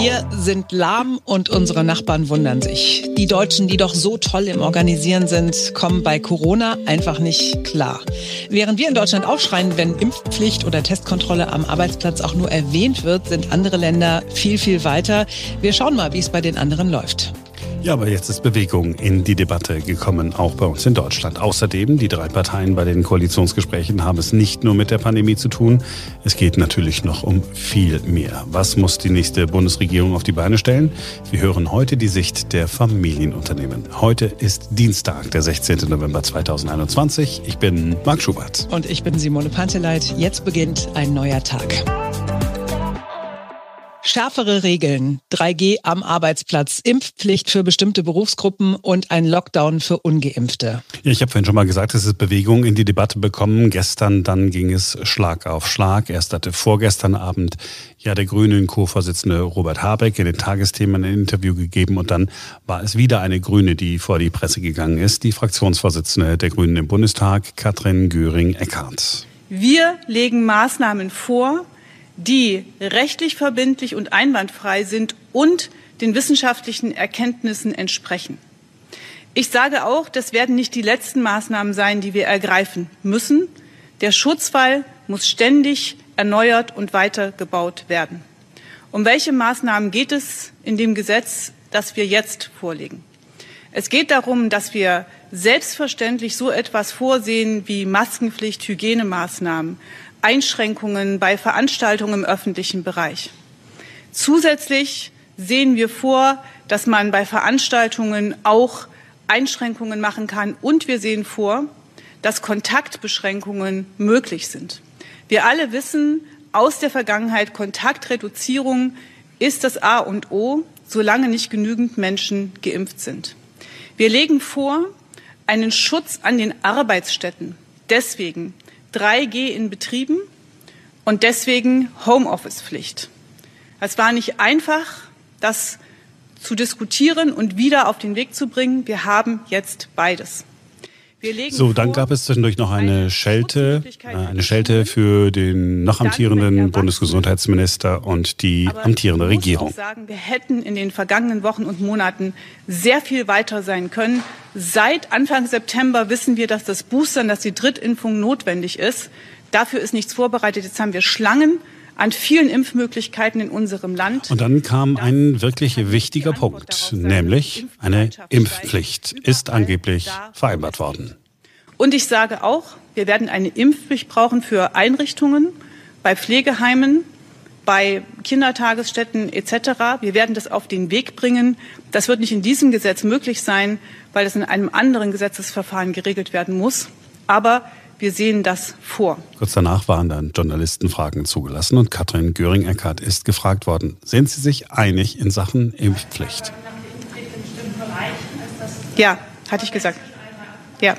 Wir sind lahm und unsere Nachbarn wundern sich. Die Deutschen, die doch so toll im Organisieren sind, kommen bei Corona einfach nicht klar. Während wir in Deutschland aufschreien, wenn Impfpflicht oder Testkontrolle am Arbeitsplatz auch nur erwähnt wird, sind andere Länder viel, viel weiter. Wir schauen mal, wie es bei den anderen läuft. Ja, aber jetzt ist Bewegung in die Debatte gekommen, auch bei uns in Deutschland. Außerdem, die drei Parteien bei den Koalitionsgesprächen haben es nicht nur mit der Pandemie zu tun. Es geht natürlich noch um viel mehr. Was muss die nächste Bundesregierung auf die Beine stellen? Wir hören heute die Sicht der Familienunternehmen. Heute ist Dienstag, der 16. November 2021. Ich bin Marc Schubert. Und ich bin Simone Panteleit. Jetzt beginnt ein neuer Tag. Schärfere Regeln, 3G am Arbeitsplatz, Impfpflicht für bestimmte Berufsgruppen und ein Lockdown für ungeimpfte. Ja, ich habe vorhin schon mal gesagt, es ist Bewegung in die Debatte bekommen. Gestern dann ging es Schlag auf Schlag. Erst hatte vorgestern Abend ja der Grünen Co-Vorsitzende Robert Habeck in den Tagesthemen ein Interview gegeben und dann war es wieder eine Grüne, die vor die Presse gegangen ist, die Fraktionsvorsitzende der Grünen im Bundestag, Katrin Göring-Eckardt. Wir legen Maßnahmen vor, die rechtlich verbindlich und einwandfrei sind und den wissenschaftlichen Erkenntnissen entsprechen. Ich sage auch, das werden nicht die letzten Maßnahmen sein, die wir ergreifen müssen. Der Schutzfall muss ständig erneuert und weitergebaut werden. Um welche Maßnahmen geht es in dem Gesetz, das wir jetzt vorlegen? Es geht darum, dass wir selbstverständlich so etwas vorsehen wie Maskenpflicht, Hygienemaßnahmen, Einschränkungen bei Veranstaltungen im öffentlichen Bereich. Zusätzlich sehen wir vor, dass man bei Veranstaltungen auch Einschränkungen machen kann. Und wir sehen vor, dass Kontaktbeschränkungen möglich sind. Wir alle wissen aus der Vergangenheit, Kontaktreduzierung ist das A und O, solange nicht genügend Menschen geimpft sind. Wir legen vor, einen Schutz an den Arbeitsstätten deswegen 3G in Betrieben und deswegen Homeoffice-Pflicht. Es war nicht einfach, das zu diskutieren und wieder auf den Weg zu bringen. Wir haben jetzt beides. So, dann gab es zwischendurch noch eine Schelte, äh, eine Schelte für den noch amtierenden Bundesgesundheitsminister und die amtierende Regierung. Ich sagen, wir hätten in den vergangenen Wochen und Monaten sehr viel weiter sein können. Seit Anfang September wissen wir, dass das Boostern, dass die Drittimpfung notwendig ist. Dafür ist nichts vorbereitet. Jetzt haben wir Schlangen an vielen Impfmöglichkeiten in unserem Land. Und dann kam ein wirklich wichtiger Punkt, nämlich eine Impfpflicht ist angeblich vereinbart worden. Und ich sage auch, wir werden eine Impfpflicht brauchen für Einrichtungen, bei Pflegeheimen, bei Kindertagesstätten etc. Wir werden das auf den Weg bringen. Das wird nicht in diesem Gesetz möglich sein, weil es in einem anderen Gesetzesverfahren geregelt werden muss. Aber wir sehen das vor. Kurz danach waren dann Journalistenfragen zugelassen und Katrin Göring-Eckardt ist gefragt worden. Sind Sie sich einig in Sachen Impfpflicht? Ja, hatte ich gesagt. Ja.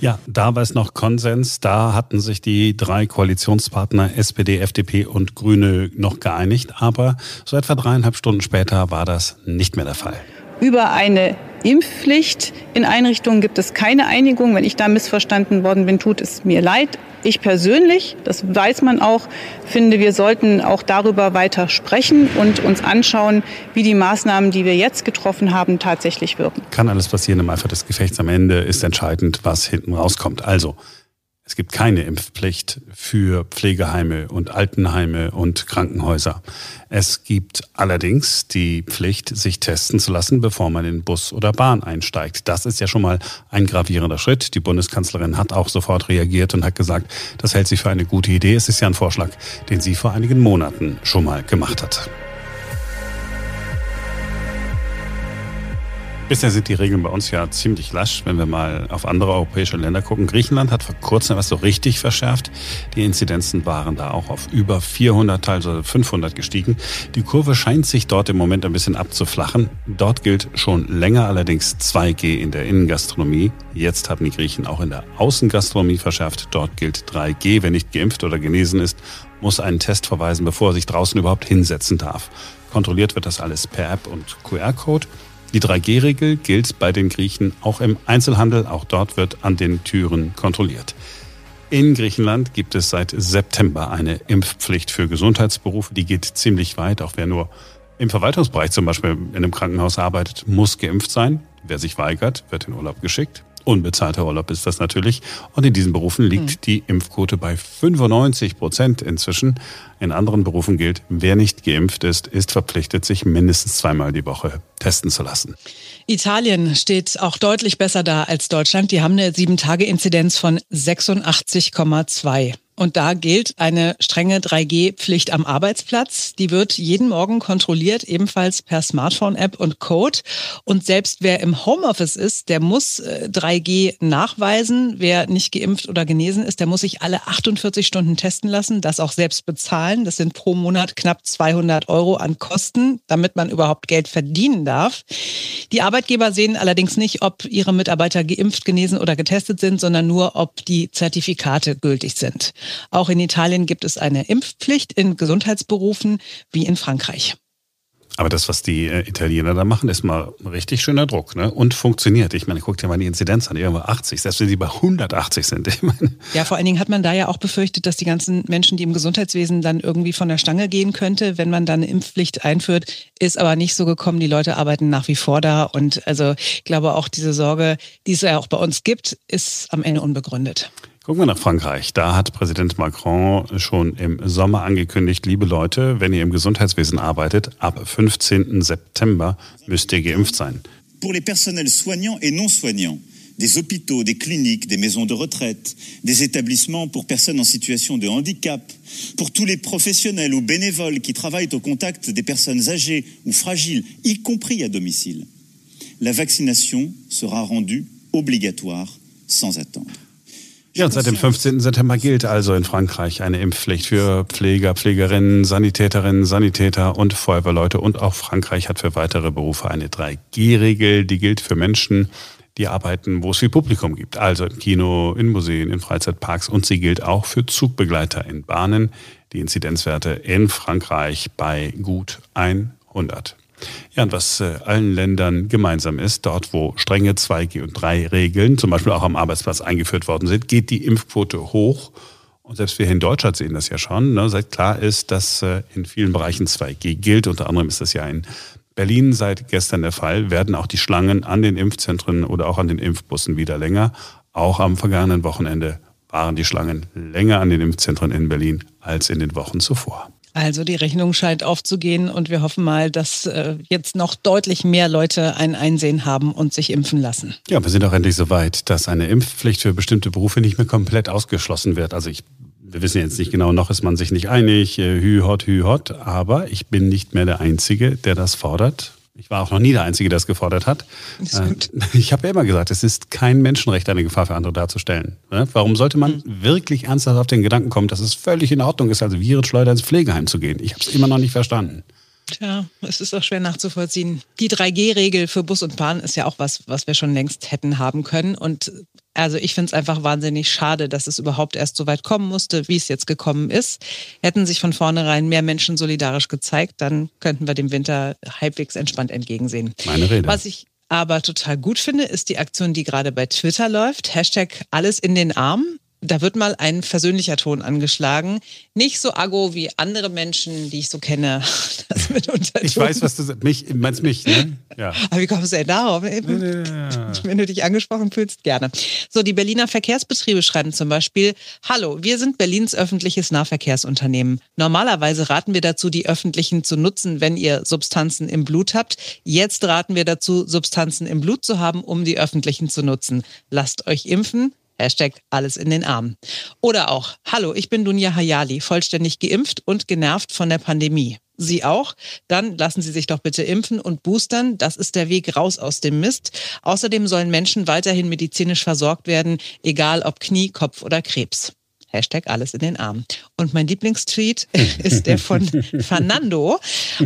Ja, da war es noch Konsens. Da hatten sich die drei Koalitionspartner SPD, FDP und Grüne noch geeinigt. Aber so etwa dreieinhalb Stunden später war das nicht mehr der Fall. Über eine Impfpflicht in Einrichtungen gibt es keine Einigung. Wenn ich da missverstanden worden bin, tut es mir leid. Ich persönlich, das weiß man auch, finde, wir sollten auch darüber weiter sprechen und uns anschauen, wie die Maßnahmen, die wir jetzt getroffen haben, tatsächlich wirken. Kann alles passieren im Eifer des Gefechts. Am Ende ist entscheidend, was hinten rauskommt. Also, es gibt keine Impfpflicht für Pflegeheime und Altenheime und Krankenhäuser. Es gibt allerdings die Pflicht, sich testen zu lassen, bevor man in Bus oder Bahn einsteigt. Das ist ja schon mal ein gravierender Schritt. Die Bundeskanzlerin hat auch sofort reagiert und hat gesagt, das hält sich für eine gute Idee. Es ist ja ein Vorschlag, den sie vor einigen Monaten schon mal gemacht hat. Bisher sind die Regeln bei uns ja ziemlich lasch, wenn wir mal auf andere europäische Länder gucken. Griechenland hat vor kurzem was so richtig verschärft. Die Inzidenzen waren da auch auf über 400, teilweise 500 gestiegen. Die Kurve scheint sich dort im Moment ein bisschen abzuflachen. Dort gilt schon länger allerdings 2G in der Innengastronomie. Jetzt haben die Griechen auch in der Außengastronomie verschärft. Dort gilt 3G. Wer nicht geimpft oder genesen ist, muss einen Test verweisen, bevor er sich draußen überhaupt hinsetzen darf. Kontrolliert wird das alles per App und QR-Code. Die 3G-Regel gilt bei den Griechen auch im Einzelhandel. Auch dort wird an den Türen kontrolliert. In Griechenland gibt es seit September eine Impfpflicht für Gesundheitsberufe. Die geht ziemlich weit. Auch wer nur im Verwaltungsbereich zum Beispiel in einem Krankenhaus arbeitet, muss geimpft sein. Wer sich weigert, wird in Urlaub geschickt. Unbezahlter Urlaub ist das natürlich. Und in diesen Berufen liegt mhm. die Impfquote bei 95 Prozent inzwischen. In anderen Berufen gilt, wer nicht geimpft ist, ist verpflichtet, sich mindestens zweimal die Woche testen zu lassen. Italien steht auch deutlich besser da als Deutschland. Die haben eine Sieben-Tage-Inzidenz von 86,2. Und da gilt eine strenge 3G-Pflicht am Arbeitsplatz. Die wird jeden Morgen kontrolliert, ebenfalls per Smartphone-App und Code. Und selbst wer im Homeoffice ist, der muss 3G äh, nachweisen. Wer nicht geimpft oder genesen ist, der muss sich alle 48 Stunden testen lassen, das auch selbst bezahlen. Das sind pro Monat knapp 200 Euro an Kosten, damit man überhaupt Geld verdienen darf. Die Arbeitgeber sehen allerdings nicht, ob ihre Mitarbeiter geimpft, genesen oder getestet sind, sondern nur, ob die Zertifikate gültig sind. Auch in Italien gibt es eine Impfpflicht in Gesundheitsberufen wie in Frankreich. Aber das, was die äh, Italiener da machen, ist mal richtig schöner Druck ne? und funktioniert. Ich meine, guck dir mal die Inzidenz an, irgendwo 80, selbst wenn sie bei 180 sind. Ich meine. Ja, vor allen Dingen hat man da ja auch befürchtet, dass die ganzen Menschen, die im Gesundheitswesen dann irgendwie von der Stange gehen könnte, wenn man dann eine Impfpflicht einführt, ist aber nicht so gekommen. Die Leute arbeiten nach wie vor da und also ich glaube auch diese Sorge, die es ja auch bei uns gibt, ist am Ende unbegründet. Gucken wir nach Frankreich. Da hat Präsident Macron schon im Sommer angekündigt, liebe Leute, wenn ihr im Gesundheitswesen arbeitet, ab 15. September müsst ihr geimpft sein. Pour les personnels soignants et non soignants des hôpitaux, des cliniques, des maisons de retraite, des établissements pour personnes en situation de handicap, pour tous les professionnels ou bénévoles qui travaillent au contact des personnes âgées ou fragiles, y compris à domicile. La vaccination sera rendue obligatoire sans attendre. Ja, und seit dem 15. September gilt also in Frankreich eine Impfpflicht für Pfleger, Pflegerinnen, Sanitäterinnen, Sanitäter und Feuerwehrleute. Und auch Frankreich hat für weitere Berufe eine 3G-Regel, die gilt für Menschen, die arbeiten, wo es viel Publikum gibt. Also im Kino, in Museen, in Freizeitparks. Und sie gilt auch für Zugbegleiter in Bahnen. Die Inzidenzwerte in Frankreich bei gut 100. Ja, und was äh, allen Ländern gemeinsam ist, dort wo strenge 2G und 3 Regeln, zum Beispiel auch am Arbeitsplatz eingeführt worden sind, geht die Impfquote hoch. Und selbst wir in Deutschland sehen das ja schon, ne, seit klar ist, dass äh, in vielen Bereichen 2G gilt. Unter anderem ist das ja in Berlin seit gestern der Fall, werden auch die Schlangen an den Impfzentren oder auch an den Impfbussen wieder länger. Auch am vergangenen Wochenende waren die Schlangen länger an den Impfzentren in Berlin als in den Wochen zuvor. Also die Rechnung scheint aufzugehen und wir hoffen mal, dass äh, jetzt noch deutlich mehr Leute ein Einsehen haben und sich impfen lassen. Ja, wir sind auch endlich so weit, dass eine Impfpflicht für bestimmte Berufe nicht mehr komplett ausgeschlossen wird. Also ich wir wissen jetzt nicht genau, noch ist man sich nicht einig, äh, hü hot, hü hot, aber ich bin nicht mehr der Einzige, der das fordert. Ich war auch noch nie der Einzige, der das gefordert hat. Äh, ich habe ja immer gesagt, es ist kein Menschenrecht, eine Gefahr für andere darzustellen. Warum sollte man mhm. wirklich ernsthaft auf den Gedanken kommen, dass es völlig in Ordnung ist, als Virenschleuder ins Pflegeheim zu gehen? Ich habe es immer noch nicht verstanden. Tja, es ist auch schwer nachzuvollziehen. Die 3G-Regel für Bus und Bahn ist ja auch was, was wir schon längst hätten haben können. Und also ich finde es einfach wahnsinnig schade, dass es überhaupt erst so weit kommen musste, wie es jetzt gekommen ist. Hätten sich von vornherein mehr Menschen solidarisch gezeigt, dann könnten wir dem Winter halbwegs entspannt entgegensehen. Meine Rede. Was ich aber total gut finde, ist die Aktion, die gerade bei Twitter läuft. Hashtag alles in den Arm da wird mal ein versöhnlicher Ton angeschlagen. Nicht so aggo wie andere Menschen, die ich so kenne. ich weiß, was du sagst. Mich, meinst mich, ne? Ja. Aber wie kommst du denn darauf? Wenn du dich angesprochen fühlst, gerne. So, die Berliner Verkehrsbetriebe schreiben zum Beispiel, Hallo, wir sind Berlins öffentliches Nahverkehrsunternehmen. Normalerweise raten wir dazu, die öffentlichen zu nutzen, wenn ihr Substanzen im Blut habt. Jetzt raten wir dazu, Substanzen im Blut zu haben, um die öffentlichen zu nutzen. Lasst euch impfen, Hashtag alles in den Arm. Oder auch, hallo, ich bin Dunja Hayali, vollständig geimpft und genervt von der Pandemie. Sie auch? Dann lassen Sie sich doch bitte impfen und boostern. Das ist der Weg raus aus dem Mist. Außerdem sollen Menschen weiterhin medizinisch versorgt werden, egal ob Knie, Kopf oder Krebs. Hashtag alles in den Arm. Und mein Lieblingstweet ist der von Fernando.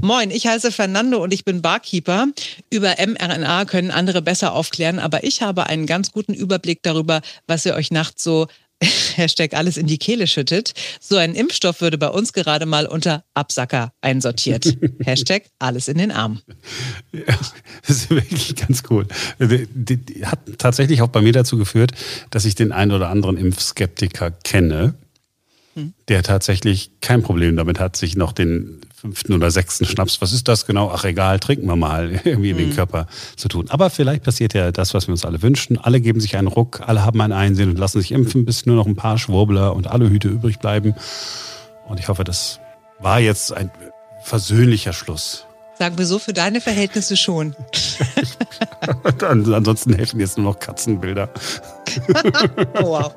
Moin, ich heiße Fernando und ich bin Barkeeper. Über mRNA können andere besser aufklären, aber ich habe einen ganz guten Überblick darüber, was ihr euch nachts so Hashtag alles in die Kehle schüttet. So ein Impfstoff würde bei uns gerade mal unter Absacker einsortiert. Hashtag alles in den Arm. Ja, das ist wirklich ganz cool. Hat tatsächlich auch bei mir dazu geführt, dass ich den einen oder anderen Impfskeptiker kenne. der tatsächlich kein Problem damit hat, sich noch den fünften oder sechsten Schnaps, was ist das genau? Ach egal, trinken wir mal, irgendwie in den mhm. Körper zu tun. Aber vielleicht passiert ja das, was wir uns alle wünschen. Alle geben sich einen Ruck, alle haben ein Einsehen und lassen sich impfen, bis nur noch ein paar Schwurbler und alle Hüte übrig bleiben. Und ich hoffe, das war jetzt ein versöhnlicher Schluss. Sagen wir so, für deine Verhältnisse schon. Ansonsten helfen jetzt nur noch Katzenbilder. wow.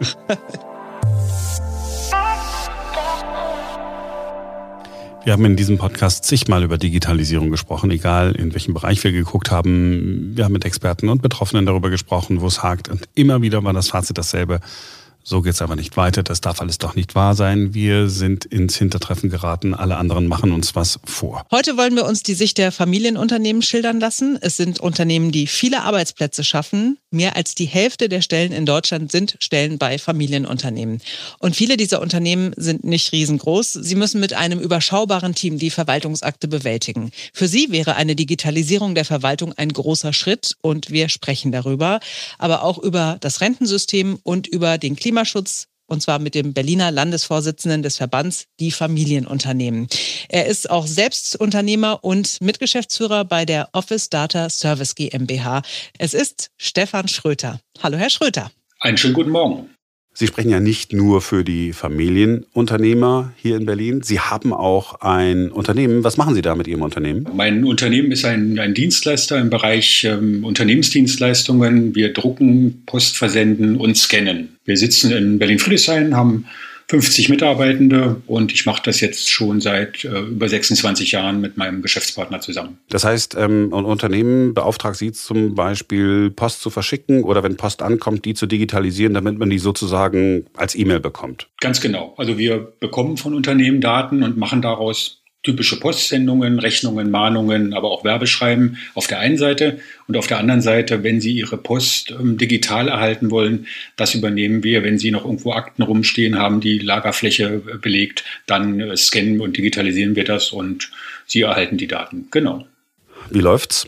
Wir haben in diesem Podcast zigmal über Digitalisierung gesprochen, egal in welchem Bereich wir geguckt haben. Wir haben mit Experten und Betroffenen darüber gesprochen, wo es hakt. Und immer wieder war das Fazit dasselbe. So geht's aber nicht weiter. Das darf alles doch nicht wahr sein. Wir sind ins Hintertreffen geraten. Alle anderen machen uns was vor. Heute wollen wir uns die Sicht der Familienunternehmen schildern lassen. Es sind Unternehmen, die viele Arbeitsplätze schaffen. Mehr als die Hälfte der Stellen in Deutschland sind Stellen bei Familienunternehmen. Und viele dieser Unternehmen sind nicht riesengroß. Sie müssen mit einem überschaubaren Team die Verwaltungsakte bewältigen. Für sie wäre eine Digitalisierung der Verwaltung ein großer Schritt und wir sprechen darüber, aber auch über das Rentensystem und über den Klima Klimaschutz und zwar mit dem Berliner Landesvorsitzenden des Verbands Die Familienunternehmen. Er ist auch selbst Unternehmer und Mitgeschäftsführer bei der Office Data Service GmbH. Es ist Stefan Schröter. Hallo, Herr Schröter. Einen schönen guten Morgen. Sie sprechen ja nicht nur für die Familienunternehmer hier in Berlin. Sie haben auch ein Unternehmen. Was machen Sie da mit Ihrem Unternehmen? Mein Unternehmen ist ein, ein Dienstleister im Bereich ähm, Unternehmensdienstleistungen. Wir drucken, Post versenden und scannen. Wir sitzen in Berlin-Friedrichshain, haben 50 Mitarbeitende und ich mache das jetzt schon seit äh, über 26 Jahren mit meinem Geschäftspartner zusammen. Das heißt, ähm, ein Unternehmen beauftragt Sie zum Beispiel, Post zu verschicken oder wenn Post ankommt, die zu digitalisieren, damit man die sozusagen als E-Mail bekommt. Ganz genau. Also wir bekommen von Unternehmen Daten und machen daraus typische Postsendungen, Rechnungen, Mahnungen, aber auch Werbeschreiben auf der einen Seite und auf der anderen Seite, wenn Sie Ihre Post ähm, digital erhalten wollen, das übernehmen wir. Wenn Sie noch irgendwo Akten rumstehen haben, die Lagerfläche äh, belegt, dann äh, scannen und digitalisieren wir das und Sie erhalten die Daten. Genau. Wie läuft's?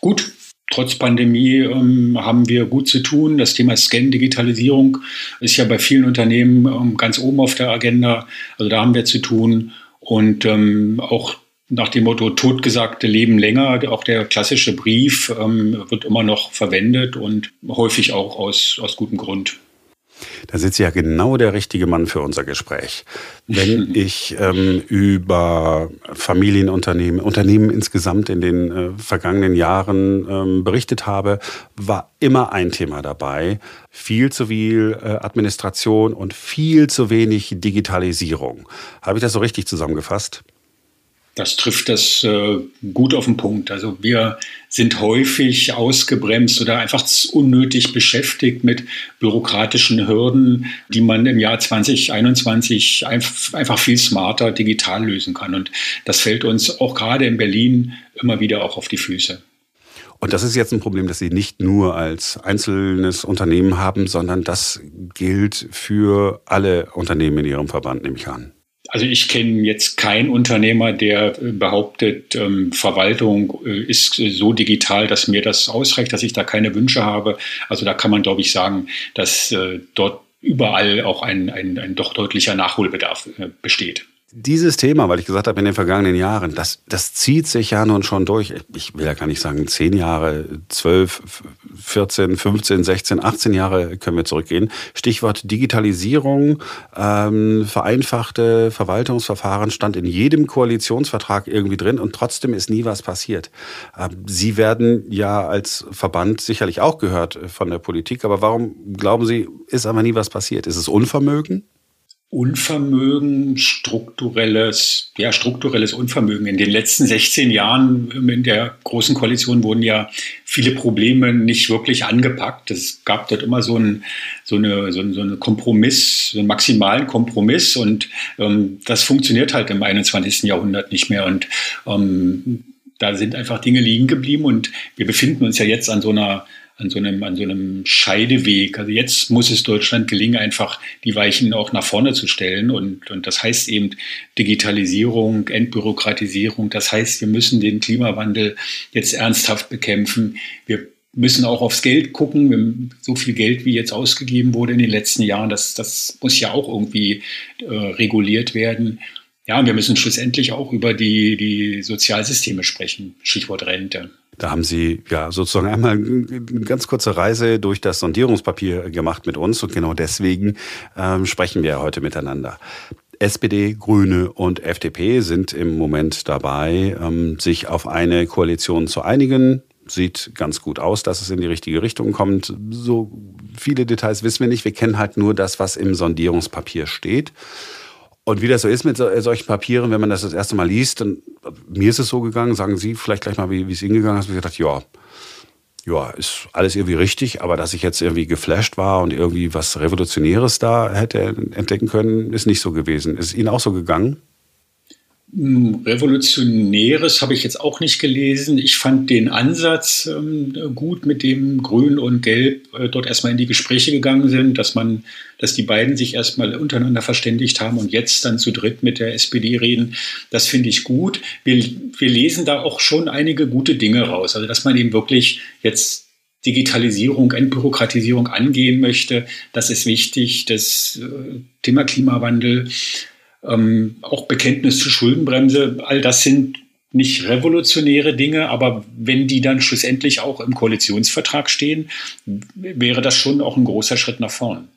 Gut. Trotz Pandemie ähm, haben wir gut zu tun. Das Thema Scan, Digitalisierung ist ja bei vielen Unternehmen ähm, ganz oben auf der Agenda. Also da haben wir zu tun. Und ähm, auch nach dem Motto Totgesagte leben länger, auch der klassische Brief ähm, wird immer noch verwendet und häufig auch aus, aus gutem Grund. Da sitzt ja genau der richtige Mann für unser Gespräch. Wenn ich ähm, über Familienunternehmen, Unternehmen insgesamt in den äh, vergangenen Jahren ähm, berichtet habe, war immer ein Thema dabei. Viel zu viel äh, Administration und viel zu wenig Digitalisierung. Habe ich das so richtig zusammengefasst? Das trifft das äh, gut auf den Punkt. Also wir sind häufig ausgebremst oder einfach unnötig beschäftigt mit bürokratischen Hürden, die man im Jahr 2021 einfach viel smarter digital lösen kann. Und das fällt uns auch gerade in Berlin immer wieder auch auf die Füße. Und das ist jetzt ein Problem, das Sie nicht nur als einzelnes Unternehmen haben, sondern das gilt für alle Unternehmen in Ihrem Verband, nehme ich an. Also ich kenne jetzt keinen Unternehmer, der äh, behauptet, ähm, Verwaltung äh, ist so digital, dass mir das ausreicht, dass ich da keine Wünsche habe. Also da kann man, glaube ich, sagen, dass äh, dort überall auch ein, ein, ein doch deutlicher Nachholbedarf äh, besteht dieses Thema, weil ich gesagt habe, in den vergangenen Jahren, das, das zieht sich ja nun schon durch. Ich will ja gar nicht sagen zehn Jahre, zwölf, 14, 15, 16, 18 Jahre können wir zurückgehen. Stichwort Digitalisierung, ähm, vereinfachte Verwaltungsverfahren stand in jedem Koalitionsvertrag irgendwie drin und trotzdem ist nie was passiert. Ähm, Sie werden ja als Verband sicherlich auch gehört von der Politik, aber warum glauben Sie, ist aber nie was passiert? Ist es Unvermögen? Unvermögen, strukturelles, ja, strukturelles Unvermögen. In den letzten 16 Jahren in der Großen Koalition wurden ja viele Probleme nicht wirklich angepackt. Es gab dort immer so einen, so eine, so einen, so einen Kompromiss, so einen maximalen Kompromiss und ähm, das funktioniert halt im 21. Jahrhundert nicht mehr und ähm, da sind einfach Dinge liegen geblieben und wir befinden uns ja jetzt an so einer an so einem, an so einem Scheideweg. Also jetzt muss es Deutschland gelingen, einfach die Weichen auch nach vorne zu stellen. Und, und das heißt eben Digitalisierung, Entbürokratisierung. Das heißt, wir müssen den Klimawandel jetzt ernsthaft bekämpfen. Wir müssen auch aufs Geld gucken. So viel Geld, wie jetzt ausgegeben wurde in den letzten Jahren, das, das muss ja auch irgendwie äh, reguliert werden. Ja, und wir müssen schlussendlich auch über die, die Sozialsysteme sprechen. Stichwort Rente. Da haben Sie ja sozusagen einmal eine ganz kurze Reise durch das Sondierungspapier gemacht mit uns und genau deswegen ähm, sprechen wir heute miteinander. SPD, Grüne und FDP sind im Moment dabei, ähm, sich auf eine Koalition zu einigen. Sieht ganz gut aus, dass es in die richtige Richtung kommt. So viele Details wissen wir nicht. Wir kennen halt nur das, was im Sondierungspapier steht. Und wie das so ist mit so, solchen Papieren, wenn man das das erste Mal liest, dann, mir ist es so gegangen, sagen Sie vielleicht gleich mal, wie, wie es Ihnen gegangen ist, ich gedacht, ja, ja, ist alles irgendwie richtig, aber dass ich jetzt irgendwie geflasht war und irgendwie was Revolutionäres da hätte entdecken können, ist nicht so gewesen. Ist Ihnen auch so gegangen? Hm, Revolutionäres habe ich jetzt auch nicht gelesen. Ich fand den Ansatz ähm, gut, mit dem Grün und Gelb äh, dort erstmal in die Gespräche gegangen sind, dass man, dass die beiden sich erstmal untereinander verständigt haben und jetzt dann zu dritt mit der SPD reden. Das finde ich gut. Wir, wir lesen da auch schon einige gute Dinge raus. Also, dass man eben wirklich jetzt Digitalisierung, Entbürokratisierung angehen möchte, das ist wichtig. Das äh, Thema Klimawandel ähm, auch Bekenntnis zur Schuldenbremse, all das sind nicht revolutionäre Dinge, aber wenn die dann schlussendlich auch im Koalitionsvertrag stehen, wäre das schon auch ein großer Schritt nach vorn.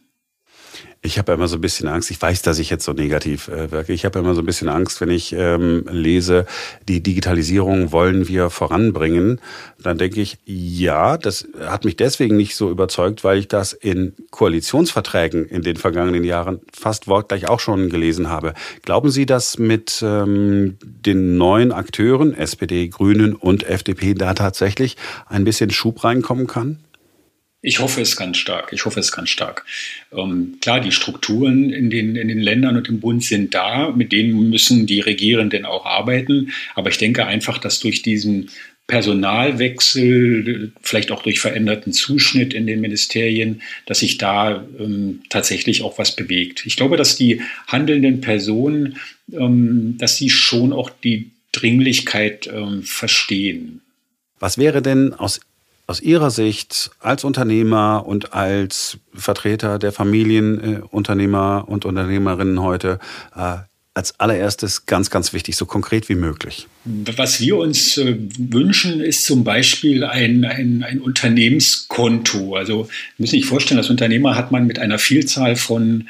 Ich habe immer so ein bisschen Angst. Ich weiß, dass ich jetzt so negativ äh, wirke. Ich habe immer so ein bisschen Angst, wenn ich ähm, lese, die Digitalisierung wollen wir voranbringen. Dann denke ich, ja, das hat mich deswegen nicht so überzeugt, weil ich das in Koalitionsverträgen in den vergangenen Jahren fast wortgleich auch schon gelesen habe. Glauben Sie, dass mit ähm, den neuen Akteuren, SPD, Grünen und FDP, da tatsächlich ein bisschen Schub reinkommen kann? Ich hoffe es ganz stark. Ich hoffe es ganz stark. Ähm, klar, die Strukturen in den, in den Ländern und im Bund sind da. Mit denen müssen die Regierenden auch arbeiten. Aber ich denke einfach, dass durch diesen Personalwechsel, vielleicht auch durch veränderten Zuschnitt in den Ministerien, dass sich da ähm, tatsächlich auch was bewegt. Ich glaube, dass die handelnden Personen, ähm, dass sie schon auch die Dringlichkeit ähm, verstehen. Was wäre denn aus aus Ihrer Sicht als Unternehmer und als Vertreter der Familienunternehmer und Unternehmerinnen heute äh, als allererstes ganz, ganz wichtig, so konkret wie möglich? Was wir uns äh, wünschen, ist zum Beispiel ein, ein, ein Unternehmenskonto. Also Sie müssen sich vorstellen, als Unternehmer hat man mit einer Vielzahl von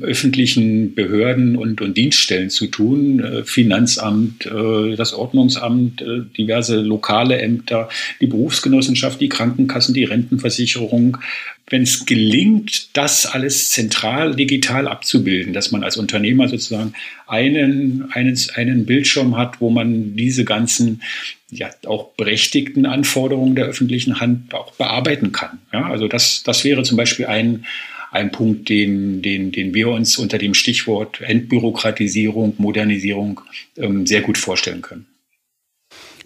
öffentlichen Behörden und, und Dienststellen zu tun. Äh, Finanzamt, äh, das Ordnungsamt, äh, diverse lokale Ämter, die Berufsgenossenschaft, die Krankenkassen, die Rentenversicherung. Wenn es gelingt, das alles zentral digital abzubilden, dass man als Unternehmer sozusagen einen, einen, einen Bildschirm hat, wo man diese ganzen ja, auch berechtigten Anforderungen der öffentlichen Hand auch bearbeiten kann. Ja, also das, das wäre zum Beispiel ein, ein Punkt, den, den, den wir uns unter dem Stichwort Entbürokratisierung, Modernisierung ähm, sehr gut vorstellen können.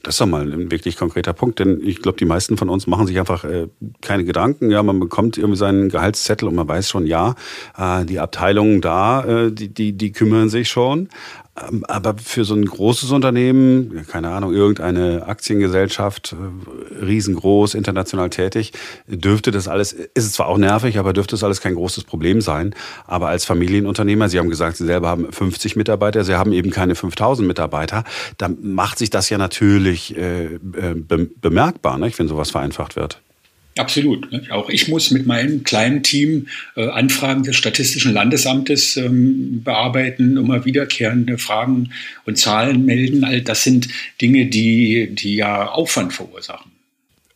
Das ist doch mal ein wirklich konkreter Punkt, denn ich glaube, die meisten von uns machen sich einfach äh, keine Gedanken. Ja, man bekommt irgendwie seinen Gehaltszettel und man weiß schon, ja, äh, die Abteilungen da, äh, die, die, die kümmern sich schon. Ähm, aber für so ein großes Unternehmen, keine Ahnung, irgendeine Aktiengesellschaft, äh, riesengroß, international tätig, dürfte das alles, ist es zwar auch nervig, aber dürfte es alles kein großes Problem sein. Aber als Familienunternehmer, Sie haben gesagt, Sie selber haben 50 Mitarbeiter, Sie haben eben keine 5000 Mitarbeiter, dann macht sich das ja natürlich äh, äh bemerkbar, ne, wenn sowas vereinfacht wird. Absolut. Auch ich muss mit meinem kleinen Team äh, Anfragen des Statistischen Landesamtes ähm, bearbeiten, immer wiederkehrende Fragen und Zahlen melden. All das sind Dinge, die, die ja Aufwand verursachen.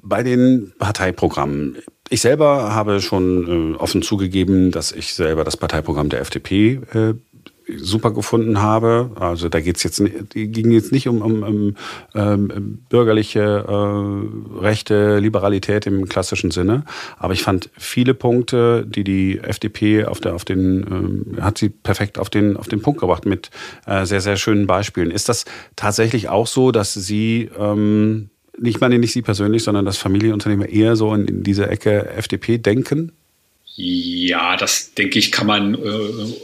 Bei den Parteiprogrammen. Ich selber habe schon äh, offen zugegeben, dass ich selber das Parteiprogramm der FDP äh, super gefunden habe. Also da geht's jetzt ging jetzt nicht um, um, um ähm, bürgerliche äh, Rechte, Liberalität im klassischen Sinne, aber ich fand viele Punkte, die die FDP auf der auf den äh, hat sie perfekt auf den auf den Punkt gebracht mit äh, sehr sehr schönen Beispielen. Ist das tatsächlich auch so, dass Sie ähm, nicht meine nicht Sie persönlich, sondern dass Familienunternehmer eher so in, in diese Ecke FDP denken? Ja, das denke ich, kann man äh,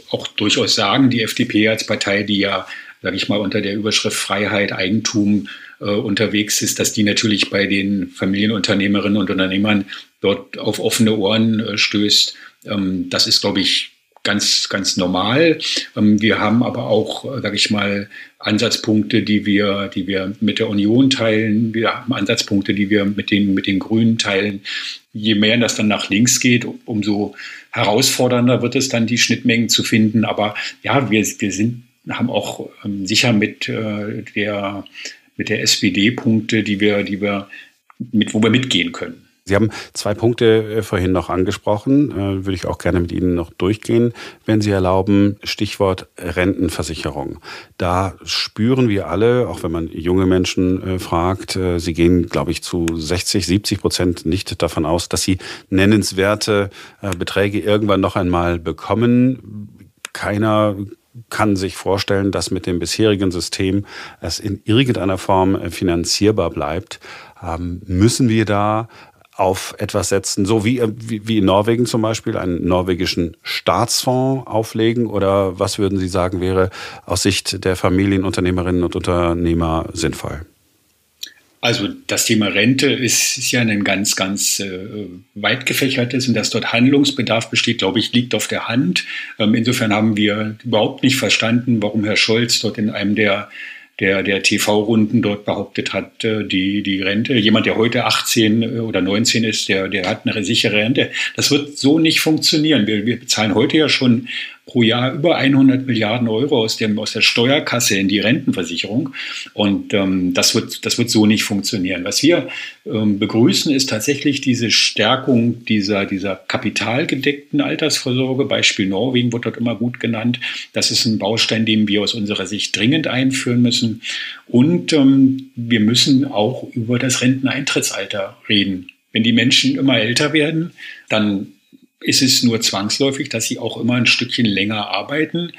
auch durchaus sagen. Die FDP als Partei, die ja sage ich mal, unter der Überschrift Freiheit, Eigentum äh, unterwegs ist, dass die natürlich bei den Familienunternehmerinnen und Unternehmern dort auf offene Ohren äh, stößt. Ähm, das ist, glaube ich, ganz, ganz normal. Ähm, wir haben aber auch, sage ich mal, Ansatzpunkte, die wir, die wir mit der Union teilen. Wir haben Ansatzpunkte, die wir mit den, mit den Grünen teilen. Je mehr das dann nach links geht, umso herausfordernder wird es dann, die Schnittmengen zu finden. Aber ja, wir, wir sind, haben auch ähm, sicher mit äh, der, mit der SPD Punkte, die wir, die wir mit, wo wir mitgehen können. Sie haben zwei Punkte äh, vorhin noch angesprochen, äh, würde ich auch gerne mit Ihnen noch durchgehen, wenn Sie erlauben. Stichwort Rentenversicherung. Da spüren wir alle, auch wenn man junge Menschen äh, fragt, sie gehen, glaube ich, zu 60, 70 Prozent nicht davon aus, dass sie nennenswerte Beträge irgendwann noch einmal bekommen. Keiner kann sich vorstellen, dass mit dem bisherigen System es in irgendeiner Form finanzierbar bleibt. Ähm, müssen wir da auf etwas setzen, so wie, wie, in Norwegen zum Beispiel, einen norwegischen Staatsfonds auflegen? Oder was würden Sie sagen, wäre aus Sicht der Familienunternehmerinnen und Unternehmer sinnvoll? Also das Thema Rente ist, ist ja ein ganz, ganz äh, weit gefächertes und dass dort Handlungsbedarf besteht, glaube ich, liegt auf der Hand. Ähm, insofern haben wir überhaupt nicht verstanden, warum Herr Scholz dort in einem der der, der TV-Runden dort behauptet hat, äh, die, die Rente. Jemand, der heute 18 äh, oder 19 ist, der, der hat eine sichere Rente. Das wird so nicht funktionieren. Wir, wir bezahlen heute ja schon pro Jahr über 100 Milliarden Euro aus, dem, aus der Steuerkasse in die Rentenversicherung. Und ähm, das, wird, das wird so nicht funktionieren. Was wir ähm, begrüßen, ist tatsächlich diese Stärkung dieser, dieser kapitalgedeckten Altersvorsorge. Beispiel Norwegen wird dort immer gut genannt. Das ist ein Baustein, den wir aus unserer Sicht dringend einführen müssen. Und ähm, wir müssen auch über das Renteneintrittsalter reden. Wenn die Menschen immer älter werden, dann ist es nur zwangsläufig, dass sie auch immer ein Stückchen länger arbeiten,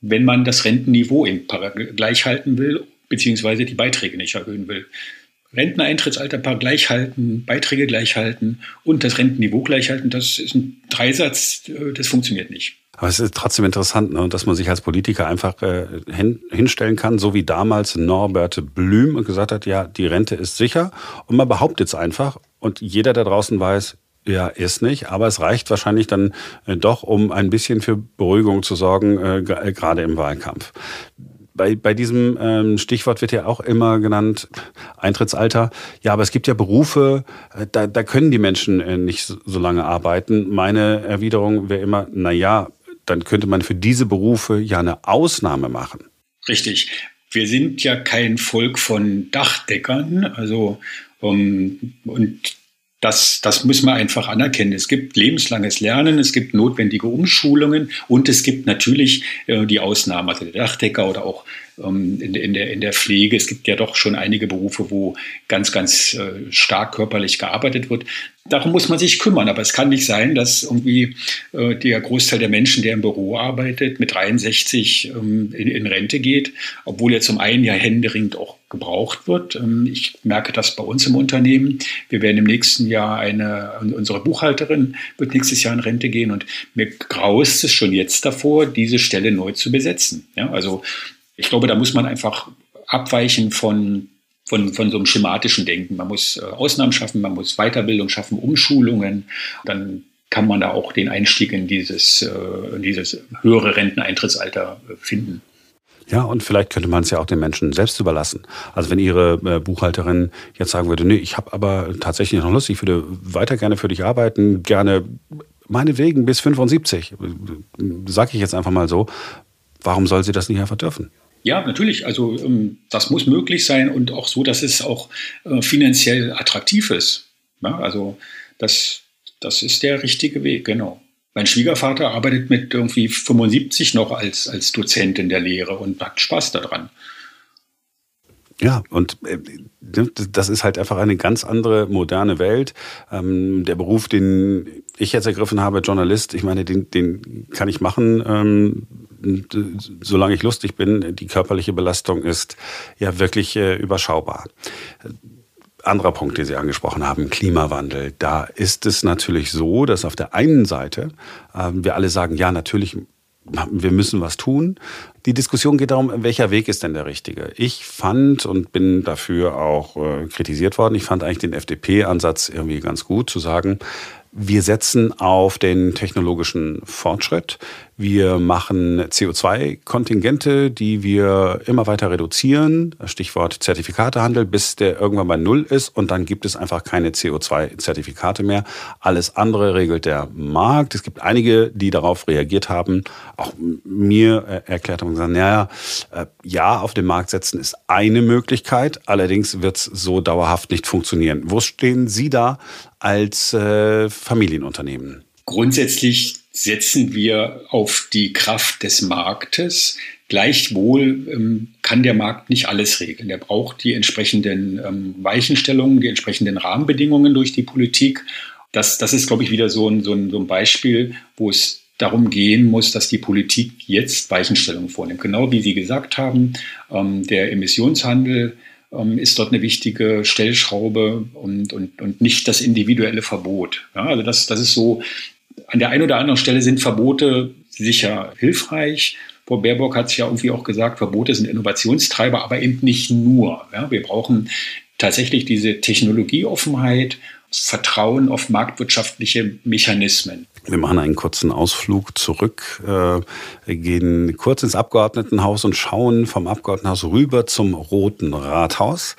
wenn man das Rentenniveau gleich halten will, beziehungsweise die Beiträge nicht erhöhen will. Renteneintrittsalter gleich halten, Beiträge gleich halten und das Rentenniveau gleich halten, das ist ein Dreisatz, äh, das funktioniert nicht. Aber es ist trotzdem interessant, ne, dass man sich als Politiker einfach äh, hin, hinstellen kann, so wie damals Norbert Blüm gesagt hat, ja, die Rente ist sicher. Und man behauptet es einfach. Und jeder da draußen weiß, ja, ist nicht, aber es reicht wahrscheinlich dann äh, doch, um ein bisschen für Beruhigung zu sorgen, äh, äh, gerade im Wahlkampf. Bei, bei diesem ähm, Stichwort wird ja auch immer genannt, Eintrittsalter. Ja, aber es gibt ja Berufe, äh, da, da können die Menschen äh, nicht so, lange arbeiten. Meine Erwiderung wäre immer, na ja, dann könnte man für diese Berufe ja eine Ausnahme machen. Richtig. Wir sind ja kein Volk von Dachdeckern, also um, und das, das müssen wir einfach anerkennen. Es gibt lebenslanges Lernen, es gibt notwendige Umschulungen und es gibt natürlich äh, die Ausnahmen, also der Dachdecker oder auch in, in, der, in der Pflege. Es gibt ja doch schon einige Berufe, wo ganz, ganz äh, stark körperlich gearbeitet wird. Darum muss man sich kümmern. Aber es kann nicht sein, dass irgendwie äh, der Großteil der Menschen, der im Büro arbeitet, mit 63 ähm, in, in Rente geht, obwohl er zum einen ja händeringend auch gebraucht wird. Ähm, ich merke das bei uns im Unternehmen. Wir werden im nächsten Jahr eine, unsere Buchhalterin wird nächstes Jahr in Rente gehen und mir graust es schon jetzt davor, diese Stelle neu zu besetzen. Ja, also ich glaube, da muss man einfach abweichen von, von, von so einem schematischen Denken. Man muss äh, Ausnahmen schaffen, man muss Weiterbildung schaffen, Umschulungen. Dann kann man da auch den Einstieg in dieses, äh, in dieses höhere Renteneintrittsalter äh, finden. Ja, und vielleicht könnte man es ja auch den Menschen selbst überlassen. Also wenn Ihre äh, Buchhalterin jetzt sagen würde, nee, ich habe aber tatsächlich noch Lust, ich würde weiter gerne für dich arbeiten, gerne meinetwegen bis 75, sage ich jetzt einfach mal so, warum soll sie das nicht einfach dürfen? Ja, natürlich. Also ähm, das muss möglich sein und auch so, dass es auch äh, finanziell attraktiv ist. Ja, also das, das ist der richtige Weg, genau. Mein Schwiegervater arbeitet mit irgendwie 75 noch als, als Dozent in der Lehre und hat Spaß daran. Ja, und äh, das ist halt einfach eine ganz andere moderne Welt. Ähm, der Beruf, den ich jetzt ergriffen habe, Journalist, ich meine, den, den kann ich machen, ähm, solange ich lustig bin. Die körperliche Belastung ist ja wirklich äh, überschaubar. Anderer Punkt, den Sie angesprochen haben, Klimawandel. Da ist es natürlich so, dass auf der einen Seite äh, wir alle sagen, ja, natürlich wir müssen was tun. Die Diskussion geht darum, welcher Weg ist denn der richtige? Ich fand und bin dafür auch äh, kritisiert worden, ich fand eigentlich den FDP-Ansatz irgendwie ganz gut, zu sagen, wir setzen auf den technologischen Fortschritt. Wir machen CO2-Kontingente, die wir immer weiter reduzieren. Stichwort Zertifikatehandel, bis der irgendwann bei Null ist. Und dann gibt es einfach keine CO2-Zertifikate mehr. Alles andere regelt der Markt. Es gibt einige, die darauf reagiert haben. Auch mir erklärt haben gesagt, naja, äh, ja, auf den Markt setzen ist eine Möglichkeit. Allerdings wird es so dauerhaft nicht funktionieren. Wo stehen Sie da als äh, Familienunternehmen? Grundsätzlich setzen wir auf die Kraft des Marktes. Gleichwohl ähm, kann der Markt nicht alles regeln. Er braucht die entsprechenden ähm, Weichenstellungen, die entsprechenden Rahmenbedingungen durch die Politik. Das, das ist, glaube ich, wieder so ein, so, ein, so ein Beispiel, wo es darum gehen muss, dass die Politik jetzt Weichenstellungen vornimmt. Genau wie Sie gesagt haben, ähm, der Emissionshandel ähm, ist dort eine wichtige Stellschraube und, und, und nicht das individuelle Verbot. Ja, also das, das ist so an der einen oder anderen Stelle sind Verbote sicher hilfreich. Frau Baerbock hat es ja irgendwie auch gesagt, Verbote sind Innovationstreiber, aber eben nicht nur. Ja, wir brauchen tatsächlich diese Technologieoffenheit, Vertrauen auf marktwirtschaftliche Mechanismen. Wir machen einen kurzen Ausflug zurück, äh, gehen kurz ins Abgeordnetenhaus und schauen vom Abgeordnetenhaus rüber zum Roten Rathaus.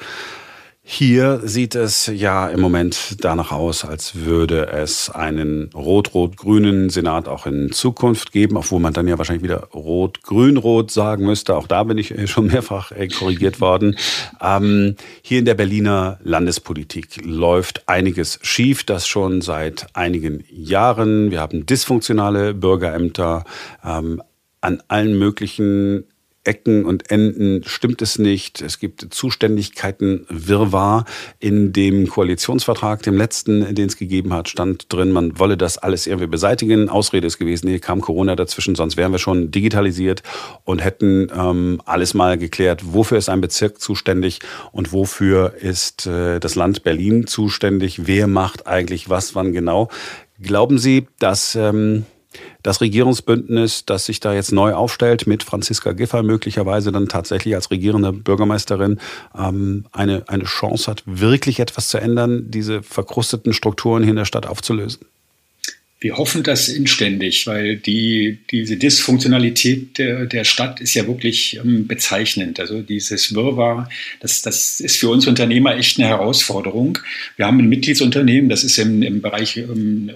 Hier sieht es ja im Moment danach aus, als würde es einen rot-rot-grünen Senat auch in Zukunft geben, obwohl man dann ja wahrscheinlich wieder rot-grün-rot sagen müsste. Auch da bin ich äh, schon mehrfach äh, korrigiert worden. Ähm, hier in der Berliner Landespolitik läuft einiges schief, das schon seit einigen Jahren. Wir haben dysfunktionale Bürgerämter. Ähm, an allen möglichen Ecken und Enden stimmt es nicht. Es gibt Zuständigkeiten Wirrwarr. In dem Koalitionsvertrag, dem letzten, den es gegeben hat, stand drin, man wolle das alles irgendwie beseitigen. Ausrede ist gewesen, hier kam Corona dazwischen, sonst wären wir schon digitalisiert und hätten ähm, alles mal geklärt, wofür ist ein Bezirk zuständig und wofür ist äh, das Land Berlin zuständig, wer macht eigentlich was, wann genau. Glauben Sie, dass ähm, das Regierungsbündnis, das sich da jetzt neu aufstellt, mit Franziska Giffey möglicherweise dann tatsächlich als regierende Bürgermeisterin ähm, eine, eine Chance hat, wirklich etwas zu ändern, diese verkrusteten Strukturen hier in der Stadt aufzulösen? Wir hoffen das inständig, weil die, diese Dysfunktionalität der, der Stadt ist ja wirklich ähm, bezeichnend. Also dieses Wirrwarr, das, das ist für uns Unternehmer echt eine Herausforderung. Wir haben ein Mitgliedsunternehmen, das ist im, im Bereich ähm,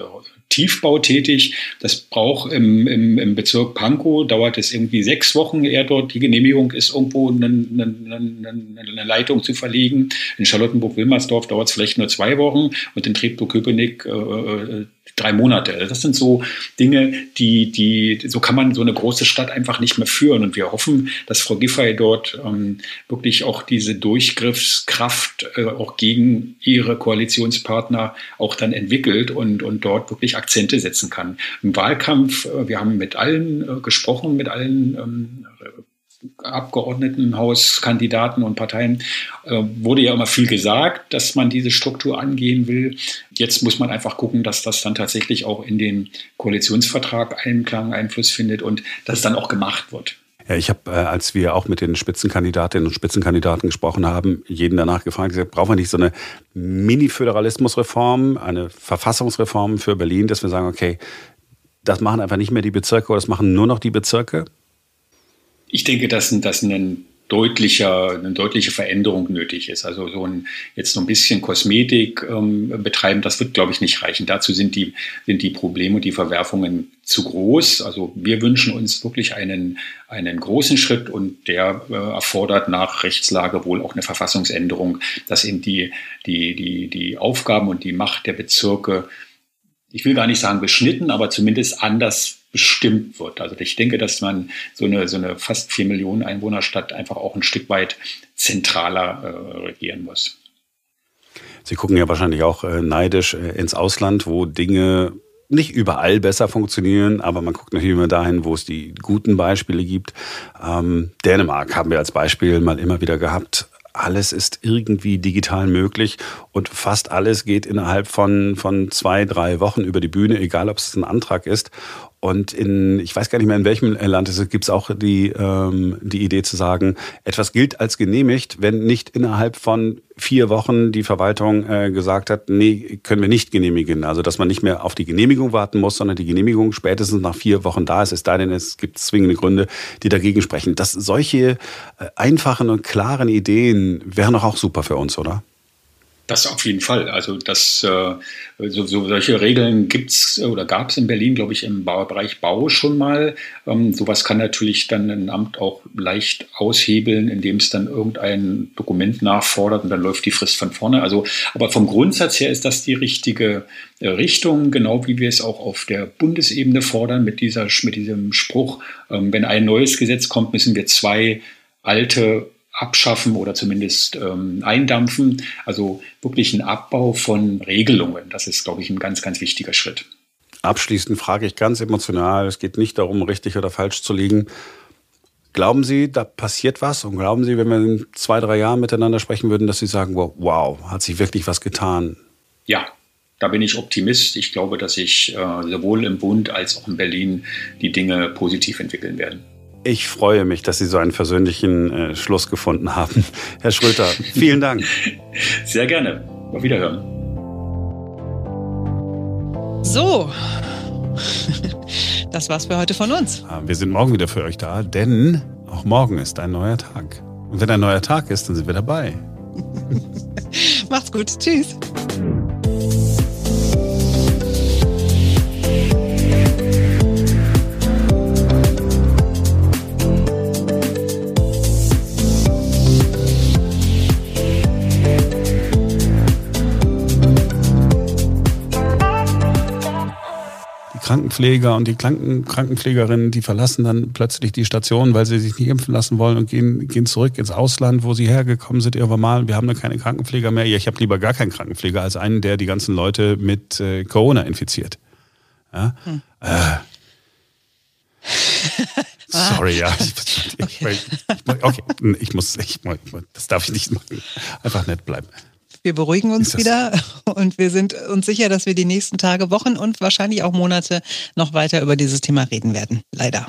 Tiefbau tätig. Das braucht im, im, im Bezirk Pankow, dauert es irgendwie sechs Wochen, ehe dort die Genehmigung ist, irgendwo eine, eine, eine, eine Leitung zu verlegen. In Charlottenburg-Wilmersdorf dauert es vielleicht nur zwei Wochen und in Treptow-Köpenick äh, äh drei Monate. Das sind so Dinge, die, die, so kann man so eine große Stadt einfach nicht mehr führen. Und wir hoffen, dass Frau Giffey dort ähm, wirklich auch diese Durchgriffskraft äh, auch gegen ihre Koalitionspartner auch dann entwickelt und, und dort wirklich Akzente setzen kann. Im Wahlkampf, äh, wir haben mit allen äh, gesprochen, mit allen ähm, Abgeordnetenhauskandidaten und Parteien äh, wurde ja immer viel gesagt, dass man diese Struktur angehen will. Jetzt muss man einfach gucken, dass das dann tatsächlich auch in den Koalitionsvertrag Einklang, Einfluss findet und dass es dann auch gemacht wird. Ja, ich habe, äh, als wir auch mit den Spitzenkandidatinnen und Spitzenkandidaten gesprochen haben, jeden danach gefragt, gesagt, brauchen wir nicht so eine Mini-Föderalismusreform, eine Verfassungsreform für Berlin, dass wir sagen, okay, das machen einfach nicht mehr die Bezirke oder das machen nur noch die Bezirke? Ich denke, dass, dass ein deutlicher, eine deutliche Veränderung nötig ist. Also so ein jetzt so ein bisschen Kosmetik ähm, betreiben, das wird, glaube ich, nicht reichen. Dazu sind die, sind die Probleme und die Verwerfungen zu groß. Also wir wünschen uns wirklich einen, einen großen Schritt und der äh, erfordert nach Rechtslage wohl auch eine Verfassungsänderung, dass eben die, die, die, die Aufgaben und die Macht der Bezirke, ich will gar nicht sagen beschnitten, aber zumindest anders bestimmt wird. Also ich denke, dass man so eine, so eine fast vier Millionen Einwohnerstadt einfach auch ein Stück weit zentraler äh, regieren muss. Sie gucken ja wahrscheinlich auch äh, neidisch äh, ins Ausland, wo Dinge nicht überall besser funktionieren, aber man guckt natürlich immer dahin, wo es die guten Beispiele gibt. Ähm, Dänemark haben wir als Beispiel mal immer wieder gehabt. Alles ist irgendwie digital möglich und fast alles geht innerhalb von, von zwei, drei Wochen über die Bühne, egal ob es ein Antrag ist. Und in, ich weiß gar nicht mehr, in welchem Land es gibt es auch die, ähm, die Idee zu sagen, etwas gilt als genehmigt, wenn nicht innerhalb von vier Wochen die Verwaltung äh, gesagt hat, nee, können wir nicht genehmigen. Also dass man nicht mehr auf die Genehmigung warten muss, sondern die Genehmigung spätestens nach vier Wochen da ist, es sei denn, es gibt zwingende Gründe, die dagegen sprechen. Dass solche äh, einfachen und klaren Ideen wären doch auch super für uns, oder? Das auf jeden Fall. Also das, äh, so, so solche Regeln gibt's oder gab es in Berlin, glaube ich, im Bereich Bau schon mal. Ähm, sowas kann natürlich dann ein Amt auch leicht aushebeln, indem es dann irgendein Dokument nachfordert und dann läuft die Frist von vorne. Also, aber vom Grundsatz her ist das die richtige äh, Richtung, genau wie wir es auch auf der Bundesebene fordern mit dieser mit diesem Spruch: ähm, Wenn ein neues Gesetz kommt, müssen wir zwei alte abschaffen oder zumindest ähm, eindampfen. Also wirklich ein Abbau von Regelungen. Das ist, glaube ich, ein ganz, ganz wichtiger Schritt. Abschließend frage ich ganz emotional, es geht nicht darum, richtig oder falsch zu liegen. Glauben Sie, da passiert was? Und glauben Sie, wenn wir in zwei, drei Jahren miteinander sprechen würden, dass Sie sagen, wow, hat sich wirklich was getan? Ja, da bin ich Optimist. Ich glaube, dass sich äh, sowohl im Bund als auch in Berlin die Dinge positiv entwickeln werden. Ich freue mich, dass Sie so einen versöhnlichen äh, Schluss gefunden haben. Herr Schröter, vielen Dank. Sehr gerne. Auf Wiederhören. So. Das war's für heute von uns. Ah, wir sind morgen wieder für euch da, denn auch morgen ist ein neuer Tag. Und wenn ein neuer Tag ist, dann sind wir dabei. Macht's gut. Tschüss. Krankenpfleger und die Kranken Krankenpflegerinnen, die verlassen dann plötzlich die Station, weil sie sich nicht impfen lassen wollen und gehen, gehen zurück ins Ausland, wo sie hergekommen sind irgendwann mal. Wir haben dann keine Krankenpfleger mehr. Ja, ich habe lieber gar keinen Krankenpfleger als einen, der die ganzen Leute mit äh, Corona infiziert. Ja? Hm. Äh. Sorry, ja. Ich, okay. Ich, okay, ich muss, ich, das darf ich nicht machen. Einfach nett bleiben. Wir beruhigen uns wieder und wir sind uns sicher, dass wir die nächsten Tage, Wochen und wahrscheinlich auch Monate noch weiter über dieses Thema reden werden. Leider.